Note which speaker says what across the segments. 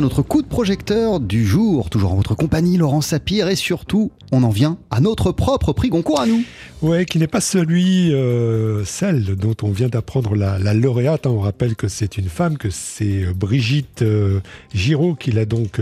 Speaker 1: notre coup de projecteur du jour, toujours en votre compagnie, Laurent Sapir, et surtout, on en vient à notre propre prix Goncourt à nous.
Speaker 2: Ouais, qui n'est pas celui, euh, celle dont on vient d'apprendre la, lauréate. Hein. On rappelle que c'est une femme, que c'est euh, Brigitte euh, Giraud qui l'a donc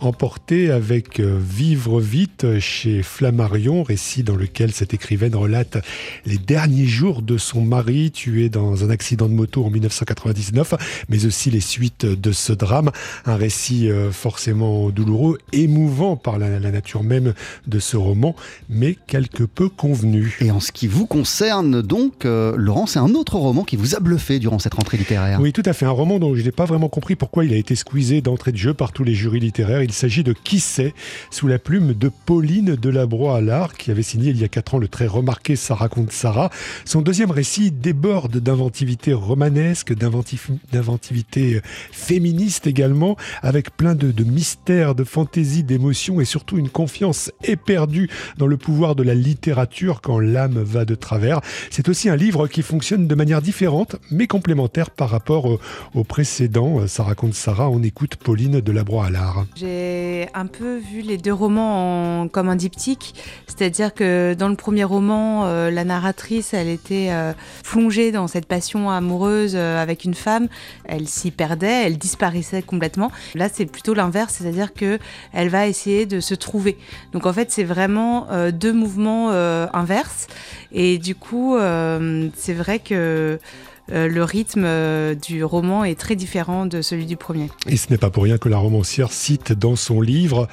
Speaker 2: emportée avec Vivre vite chez Flammarion, récit dans lequel cette écrivaine relate les derniers jours de son mari tué dans un accident de moto en 1999, mais aussi les suites de ce drame. Un récit forcément douloureux, émouvant par la, la nature même de ce roman, mais quelque peu convenu.
Speaker 1: Et en ce qui vous concerne, donc, euh, Laurent, c'est un autre roman qui vous a bluffé durant cette rentrée littéraire.
Speaker 2: Oui, tout à fait. Un roman dont je n'ai pas vraiment compris pourquoi il a été squeezé d'entrée de jeu par tous les jurys littéraires. Il s'agit de Qui sait, sous la plume de Pauline Delabroix à l'art, qui avait signé il y a quatre ans le très remarqué Ça raconte Sarah. Son deuxième récit déborde d'inventivité romanesque, d'inventivité euh, féministe également, avec plein de, de mystères, de fantaisie, d'émotions et surtout une confiance éperdue dans le pouvoir de la littérature quand l'âme va de travers. C'est aussi un livre qui fonctionne de manière différente, mais complémentaire par rapport au, précédent. Ça raconte Sarah, on écoute Pauline de Labroix à l'art.
Speaker 3: J'ai un peu vu les deux romans comme un diptyque, c'est-à-dire que dans le premier roman, euh, la narratrice, elle était euh, plongée dans cette passion amoureuse euh, avec une femme, elle s'y perdait, elle disparaissait complètement. Là, c'est plutôt l'inverse, c'est-à-dire que elle va essayer de se trouver. Donc en fait, c'est vraiment deux mouvements inverses et du coup, euh, c'est vrai que euh, le rythme euh, du roman est très différent de celui du premier.
Speaker 2: Et ce n'est pas pour rien que la romancière cite dans son livre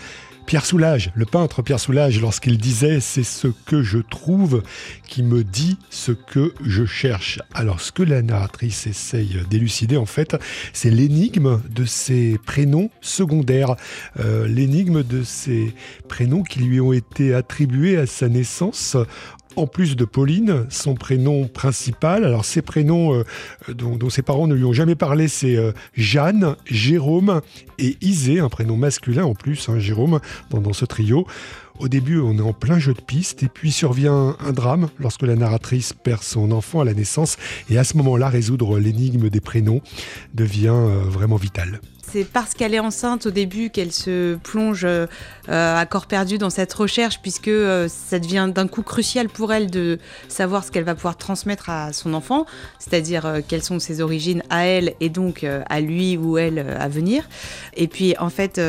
Speaker 2: Pierre Soulages, le peintre Pierre Soulages, lorsqu'il disait C'est ce que je trouve qui me dit ce que je cherche. Alors, ce que la narratrice essaye d'élucider, en fait, c'est l'énigme de ces prénoms secondaires, l'énigme de ces prénoms qui lui ont été attribués à sa naissance en plus de Pauline, son prénom principal. Alors, ses prénoms euh, dont, ses parents ne lui ont jamais parlé, c'est euh, Jeanne, Jérôme et Isée, un prénom masculin en plus, hein, Jérôme, dans, ce trio. Au début, on est en plein jeu de piste, et puis survient un drame lorsque la narratrice perd son enfant à la naissance, et à ce moment-là, résoudre l'énigme des prénoms devient euh, vraiment vital
Speaker 3: c'est parce qu'elle est enceinte au début qu'elle se plonge euh, à corps perdu dans cette recherche, puisque euh, ça devient d'un coup crucial pour elle de savoir ce qu'elle va pouvoir transmettre à son enfant, c'est-à-dire euh, quelles sont ses origines à elle et donc à lui ou elle à venir. Et puis en fait,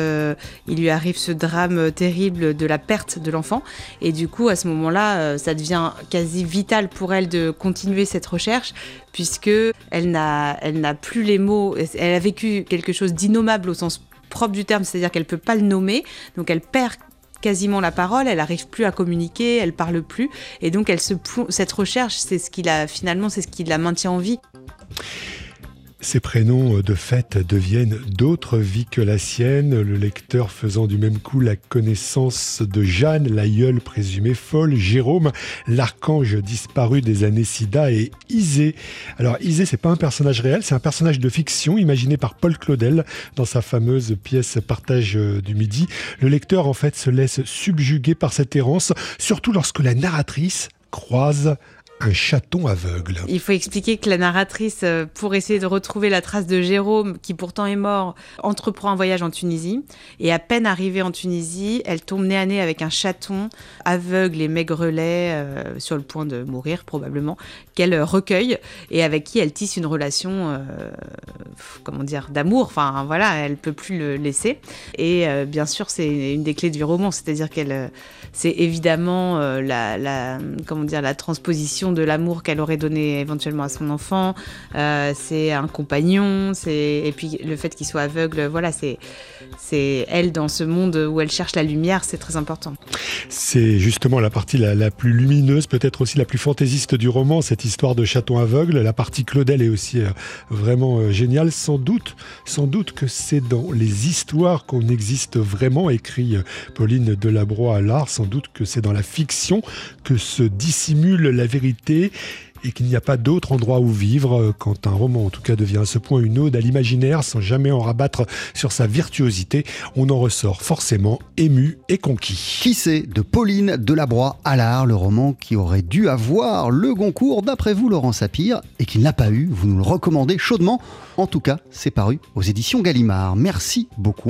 Speaker 3: il lui arrive ce drame terrible de la perte de l'enfant, et du coup à ce moment-là, ça devient quasi vital pour elle de continuer cette recherche, puisque elle n'a, plus les mots, elle a vécu quelque chose d'innommable au sens propre du terme, c'est-à-dire qu'elle peut pas le nommer, donc elle perd quasiment la parole, elle n'arrive plus à communiquer, elle parle plus, et donc elle se cette recherche, c'est ce qui la finalement, c'est ce qui la maintient en vie.
Speaker 2: Ces prénoms, euh, de fait, deviennent d'autres vies que la sienne, le lecteur faisant du même coup la connaissance de Jeanne, l'aïeule présumée folle, Jérôme, l'archange disparu des années Sida et Isée. Alors Isée, c'est pas un personnage réel, c'est un personnage de fiction imaginé par Paul Claudel dans sa fameuse pièce Partage euh, du Midi. Le lecteur, en fait, se laisse subjuguer par cette errance, surtout lorsque la narratrice croise un chaton aveugle.
Speaker 3: Il faut expliquer que la narratrice, euh, pour essayer de retrouver la trace de Jérôme, qui pourtant est mort, entreprend un voyage en Tunisie. Et à peine arrivée en Tunisie, elle tombe nez à nez avec un chaton aveugle et maigrelet, euh, sur le point de mourir probablement, qu'elle recueille et avec qui elle tisse une relation, euh, comment dire, d'amour. Enfin voilà, elle peut plus le laisser. Et bien sûr, c'est une des clés du roman, c'est-à-dire qu'elle, c'est évidemment la, comment dire, la transposition de l'amour qu'elle aurait donné éventuellement à son enfant. Euh, c'est un compagnon, c'est et puis le fait qu'il soit aveugle, voilà, c'est c'est elle dans ce monde où elle cherche la lumière, c'est très important.
Speaker 2: C'est justement la partie la, plus lumineuse, peut-être aussi la plus fantaisiste du roman, cette histoire de chaton aveugle. La partie Claudel est aussi euh, vraiment euh, géniale. Sans doute, sans doute que c'est dans les histoires qu'on existe vraiment, écrit Pauline Delabroix à l'art. Sans doute que c'est dans la fiction que se dissimule la vérité et qu'il n'y a pas d'autre endroit où vivre euh, quand un roman en tout cas devient à ce point une ode à l'imaginaire sans jamais en rabattre sur sa virtuosité, on en ressort forcément ému et conquis.
Speaker 1: Qui c'est de Pauline Delabroix à l'art, le roman qui aurait dû avoir le Goncourt d'après vous Laurent Sapir et qui n'a pas eu, vous nous le recommandez chaudement. En tout cas, c'est paru aux éditions Gallimard. Merci beaucoup.